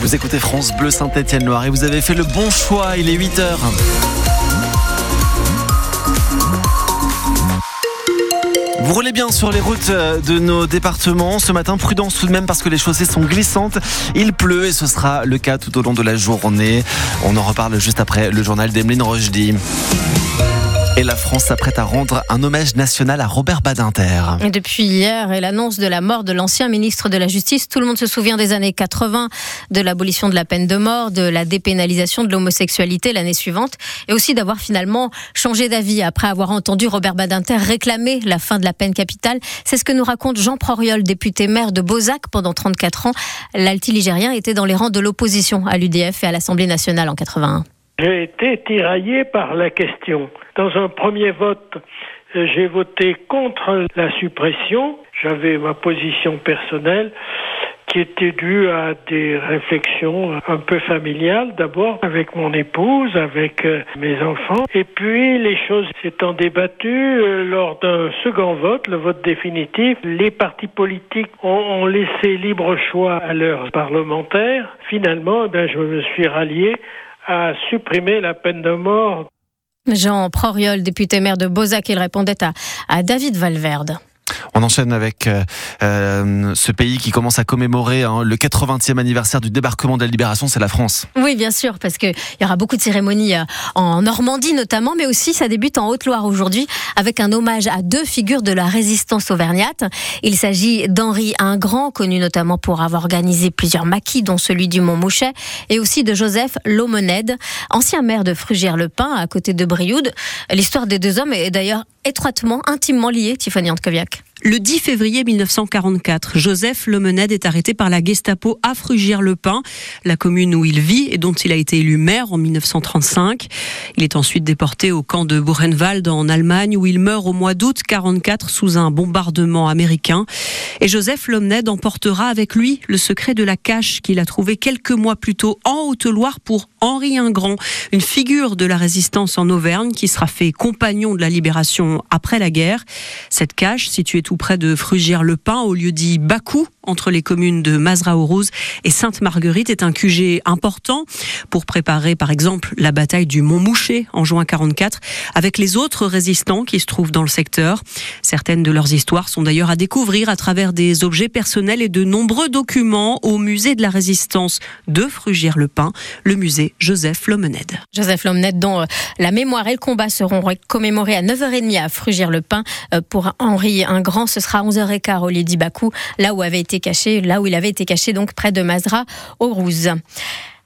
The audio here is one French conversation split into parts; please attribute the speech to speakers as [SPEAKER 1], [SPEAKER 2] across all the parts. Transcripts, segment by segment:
[SPEAKER 1] Vous écoutez France Bleu Saint-Étienne-Loire et vous avez fait le bon choix, il est 8 heures. Vous roulez bien sur les routes euh, de nos départements. Ce matin, prudence tout de même parce que les chaussées sont glissantes. Il pleut et ce sera le cas tout au long de la journée. On en reparle juste après le journal d'Emeline Rochdy. Et la France s'apprête à rendre un hommage national à Robert Badinter.
[SPEAKER 2] Depuis hier et l'annonce de la mort de l'ancien ministre de la Justice, tout le monde se souvient des années 80, de l'abolition de la peine de mort, de la dépénalisation de l'homosexualité l'année suivante, et aussi d'avoir finalement changé d'avis après avoir entendu Robert Badinter réclamer la fin de la peine capitale. C'est ce que nous raconte Jean Proriol, député maire de Beauzac pendant 34 ans. L'alti-ligérien était dans les rangs de l'opposition à l'UDF et à l'Assemblée nationale en 81.
[SPEAKER 3] J'ai été tiraillé par la question. Dans un premier vote, euh, j'ai voté contre la suppression. J'avais ma position personnelle qui était due à des réflexions un peu familiales d'abord avec mon épouse, avec euh, mes enfants. Et puis les choses s'étant débattues euh, lors d'un second vote, le vote définitif, les partis politiques ont, laissé libre choix à leurs parlementaires. Finalement, ben, je me suis rallié à supprimer la peine de mort.
[SPEAKER 2] Jean Proriol, député maire de Beauzac, il répondait à, à David Valverde.
[SPEAKER 1] On enchaîne avec euh, euh, ce pays qui commence à commémorer hein, le 80e anniversaire du débarquement de la libération, c'est la France.
[SPEAKER 2] Oui, bien sûr, parce qu'il y aura beaucoup de cérémonies euh, en Normandie notamment, mais aussi ça débute en Haute-Loire aujourd'hui avec un hommage à deux figures de la résistance auvergnate. Il s'agit d'Henri Ingrand, connu notamment pour avoir organisé plusieurs maquis, dont celui du Mont-Mouchet, et aussi de Joseph Lomened, ancien maire de Frugières-le-Pin, à côté de Brioude. L'histoire des deux hommes est d'ailleurs étroitement, intimement liée, Tiffany Antkoviak.
[SPEAKER 4] Le 10 février 1944, Joseph Lemened est arrêté par la Gestapo à Frugières-le-Pin, la commune où il vit et dont il a été élu maire en 1935. Il est ensuite déporté au camp de Buchenwald en Allemagne où il meurt au mois d'août 44 sous un bombardement américain. Et Joseph Lemened emportera avec lui le secret de la cache qu'il a trouvé quelques mois plus tôt en Haute-Loire pour Henri Ingrand, une figure de la résistance en Auvergne qui sera fait compagnon de la libération après la guerre. Cette cache, située tout près de Frugières-le-Pin, au lieu dit Bakou, entre les communes de Mazra-aux-Roses et Sainte-Marguerite, est un QG important pour préparer, par exemple, la bataille du Mont-Mouchet en juin 44, avec les autres résistants qui se trouvent dans le secteur. Certaines de leurs histoires sont d'ailleurs à découvrir à travers des objets personnels et de nombreux documents au musée de la résistance de Frugières-le-Pin, le musée Joseph Lomened.
[SPEAKER 2] Joseph Lomened, dont euh, la mémoire et le combat seront commémorés à 9h30 à Frugières-le-Pin euh, pour Henri Ce sera 11h15 au Lady Bakou, là où avait été caché, là où il avait été caché donc près de Mazra, au Rouze.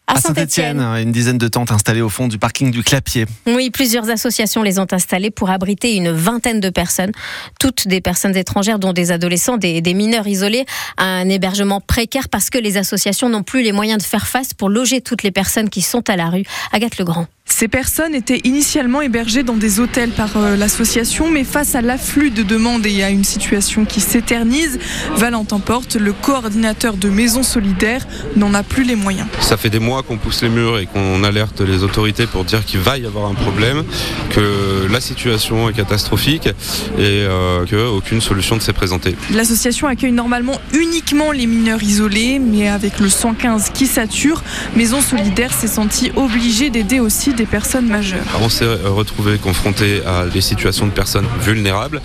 [SPEAKER 1] À Saint-Etienne, une dizaine de tentes installées au fond du parking du Clapier.
[SPEAKER 2] Oui, plusieurs associations les ont installées pour abriter une vingtaine de personnes, toutes des personnes étrangères, dont des adolescents, des, des mineurs isolés, à un hébergement précaire parce que les associations n'ont plus les moyens de faire face pour loger toutes les personnes qui sont à la rue. Agathe Legrand.
[SPEAKER 5] Ces personnes étaient initialement hébergées dans des hôtels par euh, l'association, mais face à l'afflux de demandes et à une situation qui s'éternise, Valentin Porte, le coordinateur de Maisons Solidaires, n'en a plus les moyens.
[SPEAKER 6] Ça fait des mois qu'on pousse les murs et qu'on alerte les autorités pour dire qu'il va y avoir un problème, que la situation est catastrophique et euh, qu'aucune solution ne s'est présentée.
[SPEAKER 5] L'association accueille normalement uniquement les mineurs isolés, mais avec le 115 qui sature, Maisons Solidaires s'est sentie obligée d'aider aussi des personnes majeures.
[SPEAKER 6] On s'est retrouvé confronté à des situations de personnes vulnérables,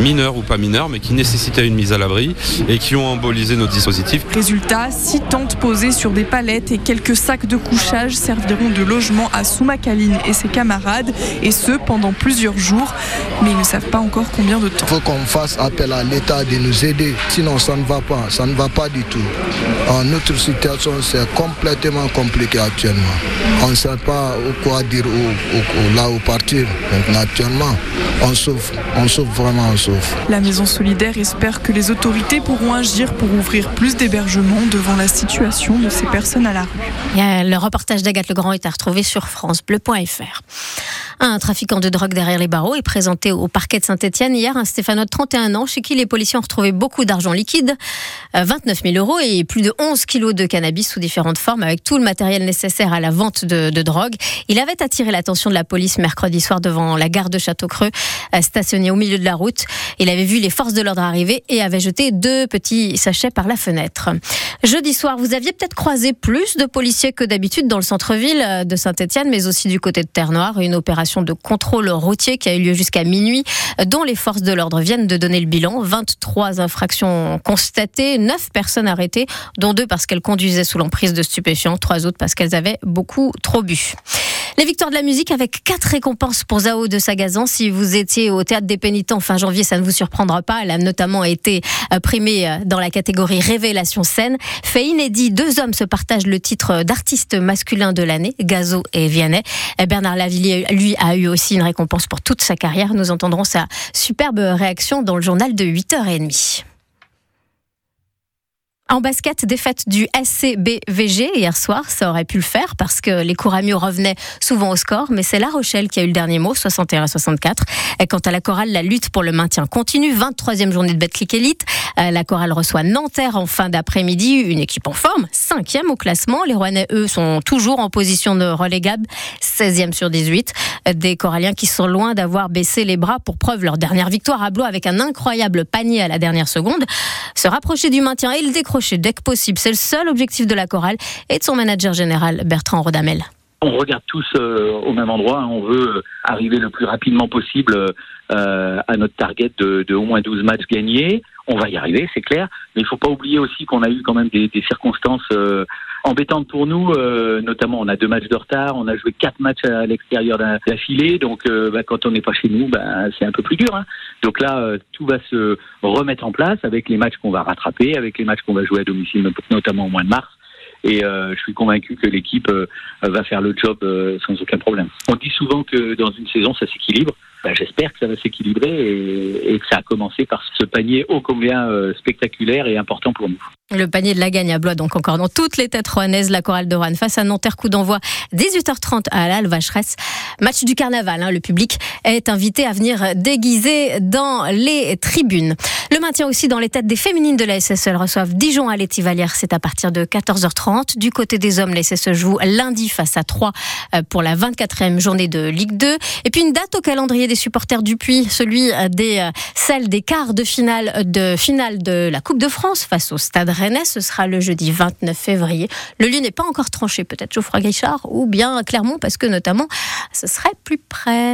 [SPEAKER 6] mineures ou pas mineures, mais qui nécessitaient une mise à l'abri et qui ont embolisé nos dispositifs.
[SPEAKER 5] Résultat, six tentes posées sur des palettes et quelques sacs de couchage serviront de logement à Soumakaline et ses camarades, et ce pendant plusieurs jours, mais ils ne savent pas encore combien de temps.
[SPEAKER 7] Il faut qu'on fasse appel à l'État de nous aider, sinon ça ne va pas, ça ne va pas du tout. En notre situation, c'est complètement compliqué actuellement. On ne sait pas quoi dire où, là où partir. Maintenant, actuellement, on souffre, on souffre vraiment, on souffre.
[SPEAKER 5] La Maison Solidaire espère que les autorités pourront agir pour ouvrir plus d'hébergements devant la situation de ces personnes à la rue.
[SPEAKER 2] le reportage d'Agathe Legrand est à retrouver sur francebleu.fr. Un trafiquant de drogue derrière les barreaux est présenté au parquet de Saint-Etienne hier, un Stéphano de 31 ans, chez qui les policiers ont retrouvé beaucoup d'argent liquide, 29 euh, 000 euros et plus de 11 kilos de cannabis sous différentes formes, avec tout le matériel nécessaire à la vente de, drogue. Il avait attiré l'attention de la police mercredi soir devant la gare de Château-Creux, euh, stationné au milieu de la route. Il avait vu les forces de l'ordre arriver et avait jeté deux petits sachets par la fenêtre. Jeudi soir, vous aviez peut-être croisé plus de policiers que d'habitude dans le centre-ville euh, de Saint-Etienne, mais aussi du côté de Terre-Noire. Une opération de contrôle routier qui a eu lieu jusqu'à minuit, dont les forces de l'ordre viennent de donner le bilan. 23 infractions constatées, 9 personnes arrêtées, dont deux parce qu'elles conduisaient sous l'emprise de stupéfiants, trois autres parce qu'elles avaient beaucoup trop bu. Les victoires de la musique avec quatre récompenses pour Zao de Sagazan. Si vous étiez au théâtre des pénitents fin janvier, ça ne vous surprendra pas. Elle a notamment été euh, primée euh, dans la catégorie révélation scène. Fait inédit, deux hommes se partagent le titre d'artiste masculin de l'année, Gazo et Vianney. Bernard Lavillier, lui, a eu aussi une récompense pour toute sa carrière. Nous entendrons sa superbe réaction dans le journal de 8h30. En basket, défaite du SCBVG hier soir, ça aurait pu le faire parce que les Couramio revenaient souvent au score, mais c'est La Rochelle qui a eu le dernier mot, 61 à 64. Et quant à la chorale, la lutte pour le maintien continue, 23e journée de Betclic Elite. Euh, la chorale reçoit Nanterre en fin d'après-midi, une équipe en forme, 5e au classement. Les Rouennais, eux, sont toujours en position de relégable, 16e sur 18. Des Coralliens qui sont loin d'avoir baissé les bras pour preuve leur dernière victoire à Blois avec un incroyable panier à la dernière seconde. Se rapprocher du maintien et le décrocher dès que possible. C'est le seul objectif de la chorale et de son manager général, Bertrand Rodamel.
[SPEAKER 8] On regarde tous euh, au même endroit. Hein. On veut euh, arriver le plus rapidement possible euh, à notre target de, au moins 12 matchs gagnés. On va y arriver, c'est clair. Mais il ne faut pas oublier aussi qu'on a eu quand même des circonstances embêtante pour nous, euh, notamment on a deux matchs de retard, on a joué quatre matchs à l'extérieur d'affilée, donc euh, bah, quand on n'est pas chez nous, bah, c'est un peu plus dur. Hein. Donc là, euh, tout va se remettre en place avec les matchs qu'on va rattraper, avec les matchs qu'on va jouer à domicile, notamment au mois de mars. Et je suis convaincu que l'équipe va faire le job sans aucun problème. On dit souvent que dans une saison, ça s'équilibre. Bah, j'espère que ça va s'équilibrer et, que ça a commencé par ce panier ô combien spectaculaire et important pour nous.
[SPEAKER 2] Le panier de la gagne à Blois, donc encore dans toutes les têtes rouennaises, la chorale de Rouen face à Nanterre, coup d'envoi 18h30 à la Vacheresse. Match du carnaval, hein. le public est invité à venir déguiser dans les tribunes. Le maintien aussi dans les têtes des féminines de la SSE. reçoivent Dijon à l'Étivalière, c'est à partir de 14h30. Du côté des hommes, la SSE joue lundi face à 3 euh, pour la 24e journée de Ligue 2. Et puis une date au calendrier des supporters du Puy, celui des, euh, celle des quarts de finale de, finale de la Coupe de France face au Stade Rennes. Ce sera le jeudi 29 février. Le lieu n'est pas encore tranché, peut-être Geoffroy Guichard ou bien Clermont, parce que notamment, ce serait plus près.